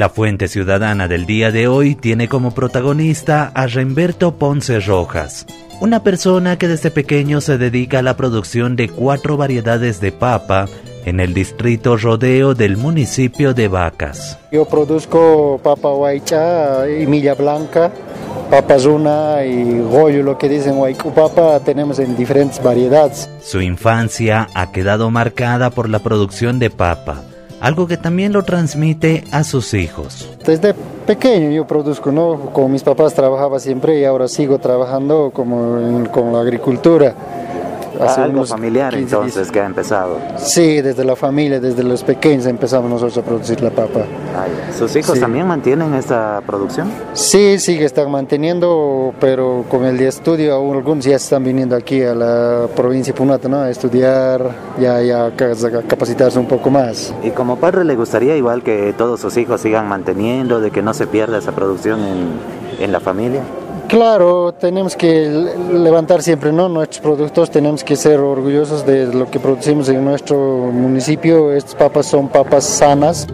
La fuente ciudadana del día de hoy tiene como protagonista a Remberto Ponce Rojas, una persona que desde pequeño se dedica a la producción de cuatro variedades de papa en el distrito Rodeo del municipio de Vacas. Yo produzco papa huaycha y milla blanca, papa zuna y goyo, lo que dicen huaycu papa, tenemos en diferentes variedades. Su infancia ha quedado marcada por la producción de papa algo que también lo transmite a sus hijos. Desde pequeño yo produzco, ¿no? Como mis papás trabajaba siempre y ahora sigo trabajando como con la agricultura. Algo familiar entonces que ha empezado. Sí, desde la familia, desde los pequeños empezamos nosotros a producir la papa. ¿Sus hijos también mantienen esta producción? Sí, sí, están manteniendo, pero con el estudio algunos ya están viniendo aquí a la provincia de Punata, ¿no? A estudiar, ya, ya capacitarse un poco más. ¿Y como padre le gustaría igual que todos sus hijos sigan manteniendo, de que no se pierda esa producción en, en la familia? Claro, tenemos que levantar siempre ¿no? nuestros productos, tenemos que ser orgullosos de lo que producimos en nuestro municipio. Estas papas son papas sanas.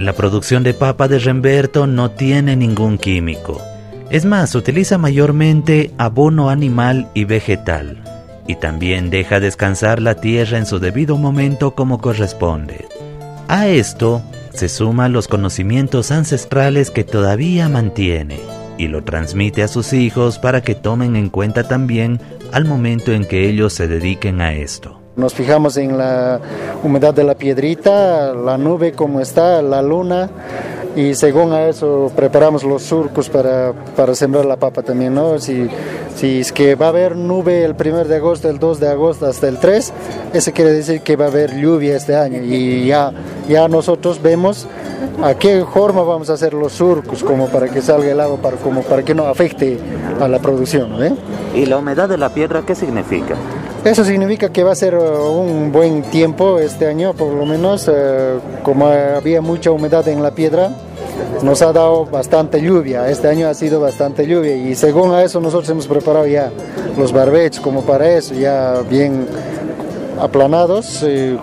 La producción de papa de Remberto no tiene ningún químico. Es más, utiliza mayormente abono animal y vegetal. Y también deja descansar la tierra en su debido momento como corresponde. A esto se suman los conocimientos ancestrales que todavía mantiene y lo transmite a sus hijos para que tomen en cuenta también al momento en que ellos se dediquen a esto. Nos fijamos en la humedad de la piedrita, la nube como está, la luna y según a eso preparamos los surcos para, para sembrar la papa también, ¿no? Si es que va a haber nube el 1 de agosto, el 2 de agosto hasta el 3, eso quiere decir que va a haber lluvia este año y ya, ya nosotros vemos a qué forma vamos a hacer los surcos como para que salga el agua, para, como para que no afecte a la producción. ¿eh? ¿Y la humedad de la piedra qué significa? Eso significa que va a ser uh, un buen tiempo este año, por lo menos, uh, como había mucha humedad en la piedra, nos ha dado bastante lluvia, este año ha sido bastante lluvia y según a eso nosotros hemos preparado ya los barbechos como para eso, ya bien aplanados eh,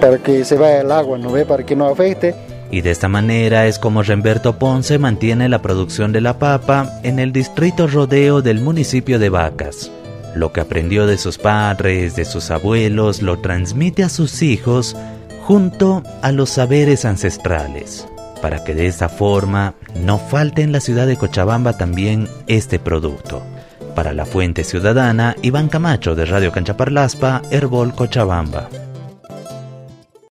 para que se vaya el agua, ¿no ve? Para que no afecte. Y de esta manera es como Remberto Ponce mantiene la producción de la papa en el distrito rodeo del municipio de Vacas. Lo que aprendió de sus padres, de sus abuelos, lo transmite a sus hijos junto a los saberes ancestrales, para que de esta forma no falte en la ciudad de Cochabamba también este producto. Para la Fuente Ciudadana, Iván Camacho de Radio Canchaparlaspa, Herbol Cochabamba.